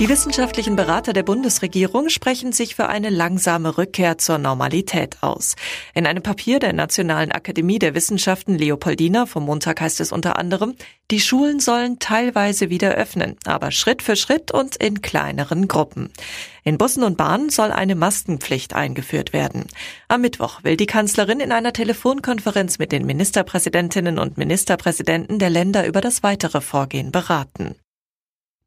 Die wissenschaftlichen Berater der Bundesregierung sprechen sich für eine langsame Rückkehr zur Normalität aus. In einem Papier der Nationalen Akademie der Wissenschaften Leopoldina vom Montag heißt es unter anderem, die Schulen sollen teilweise wieder öffnen, aber Schritt für Schritt und in kleineren Gruppen. In Bussen und Bahnen soll eine Maskenpflicht eingeführt werden. Am Mittwoch will die Kanzlerin in einer Telefonkonferenz mit den Ministerpräsidentinnen und Ministerpräsidenten der Länder über das weitere Vorgehen beraten.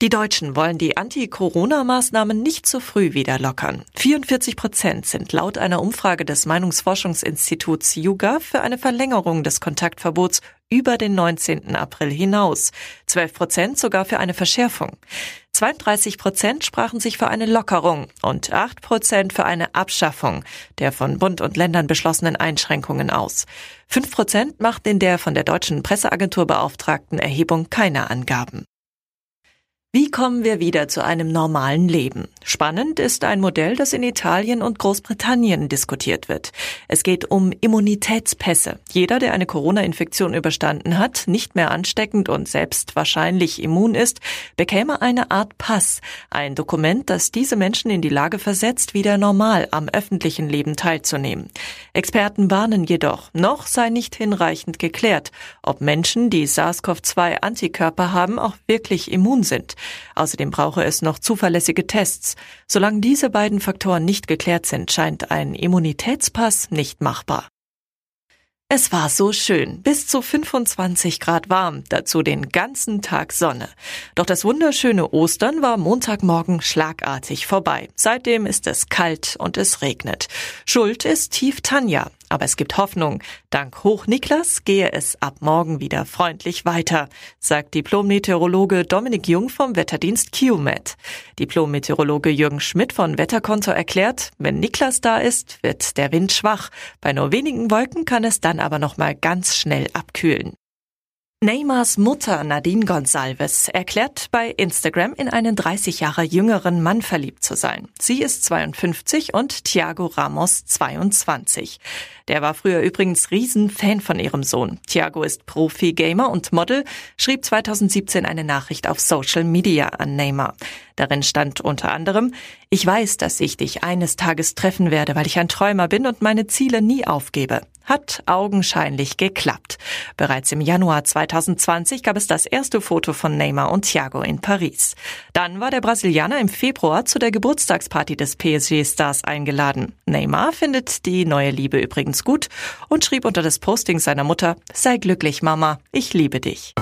Die Deutschen wollen die Anti-Corona-Maßnahmen nicht zu früh wieder lockern. 44 Prozent sind laut einer Umfrage des Meinungsforschungsinstituts Yuga für eine Verlängerung des Kontaktverbots über den 19. April hinaus. 12 Prozent sogar für eine Verschärfung. 32 Prozent sprachen sich für eine Lockerung und 8 Prozent für eine Abschaffung der von Bund und Ländern beschlossenen Einschränkungen aus. 5 Prozent macht in der von der deutschen Presseagentur beauftragten Erhebung keine Angaben. Wie kommen wir wieder zu einem normalen Leben? Spannend ist ein Modell, das in Italien und Großbritannien diskutiert wird. Es geht um Immunitätspässe. Jeder, der eine Corona-Infektion überstanden hat, nicht mehr ansteckend und selbst wahrscheinlich immun ist, bekäme eine Art Pass, ein Dokument, das diese Menschen in die Lage versetzt, wieder normal am öffentlichen Leben teilzunehmen. Experten warnen jedoch, noch sei nicht hinreichend geklärt, ob Menschen, die SARS-CoV-2-Antikörper haben, auch wirklich immun sind. Außerdem brauche es noch zuverlässige Tests. Solange diese beiden Faktoren nicht geklärt sind, scheint ein Immunitätspass nicht machbar. Es war so schön, bis zu 25 Grad warm, dazu den ganzen Tag Sonne. Doch das wunderschöne Ostern war Montagmorgen schlagartig vorbei. Seitdem ist es kalt und es regnet. Schuld ist Tief Tanja. Aber es gibt Hoffnung. Dank Hoch Niklas gehe es ab morgen wieder freundlich weiter, sagt Diplom-Meteorologe Dominik Jung vom Wetterdienst QMET. Diplom-Meteorologe Jürgen Schmidt von Wetterkonto erklärt, wenn Niklas da ist, wird der Wind schwach. Bei nur wenigen Wolken kann es dann aber noch mal ganz schnell abkühlen. Neymars Mutter Nadine Gonsalves erklärt bei Instagram in einen 30 Jahre jüngeren Mann verliebt zu sein. Sie ist 52 und Thiago Ramos 22. Der war früher übrigens Riesenfan von ihrem Sohn. Thiago ist Profi-Gamer und Model, schrieb 2017 eine Nachricht auf Social Media an Neymar. Darin stand unter anderem, ich weiß, dass ich dich eines Tages treffen werde, weil ich ein Träumer bin und meine Ziele nie aufgebe. Hat augenscheinlich geklappt. Bereits im Januar 2020 gab es das erste Foto von Neymar und Thiago in Paris. Dann war der Brasilianer im Februar zu der Geburtstagsparty des PSG-Stars eingeladen. Neymar findet die neue Liebe übrigens gut und schrieb unter das Posting seiner Mutter, sei glücklich Mama, ich liebe dich.